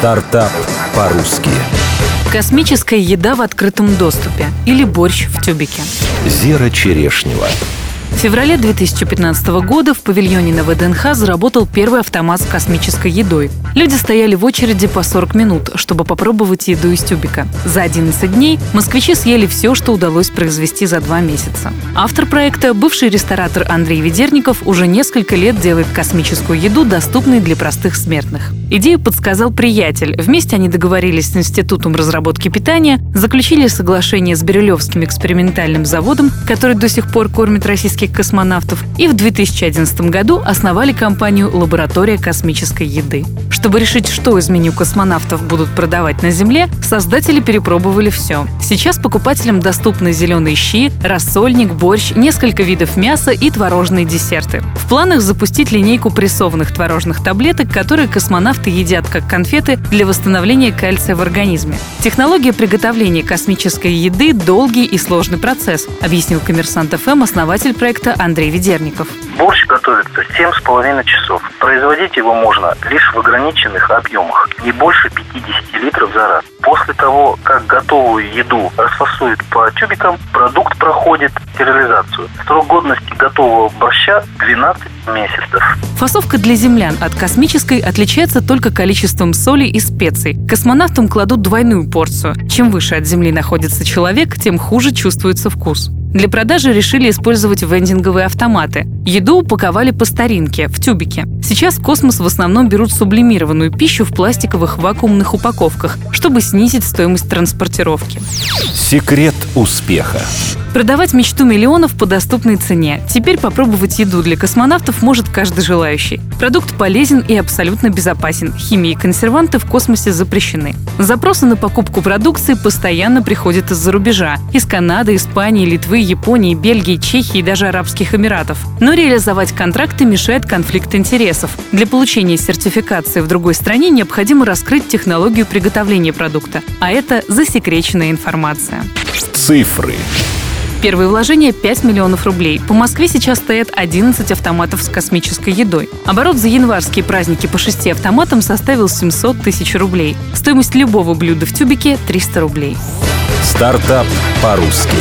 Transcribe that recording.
Стартап по-русски. Космическая еда в открытом доступе или борщ в тюбике. Зера Черешнева. В феврале 2015 года в павильоне на ВДНХ заработал первый автомат с космической едой. Люди стояли в очереди по 40 минут, чтобы попробовать еду из тюбика. За 11 дней москвичи съели все, что удалось произвести за два месяца. Автор проекта, бывший ресторатор Андрей Ведерников, уже несколько лет делает космическую еду доступной для простых смертных. Идею подсказал приятель. Вместе они договорились с Институтом разработки питания, заключили соглашение с Бирюлевским экспериментальным заводом, который до сих пор кормит российских российских космонавтов и в 2011 году основали компанию «Лаборатория космической еды». Чтобы решить, что из меню космонавтов будут продавать на Земле, создатели перепробовали все. Сейчас покупателям доступны зеленые щи, рассольник, борщ, несколько видов мяса и творожные десерты. В планах запустить линейку прессованных творожных таблеток, которые космонавты едят как конфеты для восстановления кальция в организме. Технология приготовления космической еды – долгий и сложный процесс, объяснил коммерсант ФМ основатель проекта проекта Андрей Ведерников. Борщ готовится 7,5 часов. Производить его можно лишь в ограниченных объемах, не больше 50 литров за раз. После того, как готовую еду расфасуют по тюбикам, продукт проходит стерилизацию. Срок годности готового борща 12 месяцев. Фасовка для землян от космической отличается только количеством соли и специй. Космонавтам кладут двойную порцию. Чем выше от Земли находится человек, тем хуже чувствуется вкус. Для продажи решили использовать вендинговые автоматы. Еду упаковали по старинке, в тюбике. Сейчас в космос в основном берут сублимированную пищу в пластиковых вакуумных упаковках, чтобы снизить стоимость транспортировки. Секрет успеха. Продавать мечту миллионов по доступной цене. Теперь попробовать еду для космонавтов может каждый желающий. Продукт полезен и абсолютно безопасен. Химия и консерванты в космосе запрещены. Запросы на покупку продукции постоянно приходят из-за рубежа. Из Канады, Испании, Литвы, Японии, Бельгии, Чехии и даже Арабских Эмиратов. Но реализовать контракты мешает конфликт интересов. Для получения сертификации в другой стране необходимо раскрыть технологию приготовления продукта. А это засекреченная информация. Цифры. Первые вложения 5 миллионов рублей. По Москве сейчас стоят 11 автоматов с космической едой. Оборот за январские праздники по шести автоматам составил 700 тысяч рублей. Стоимость любого блюда в тюбике – 300 рублей. Стартап по-русски.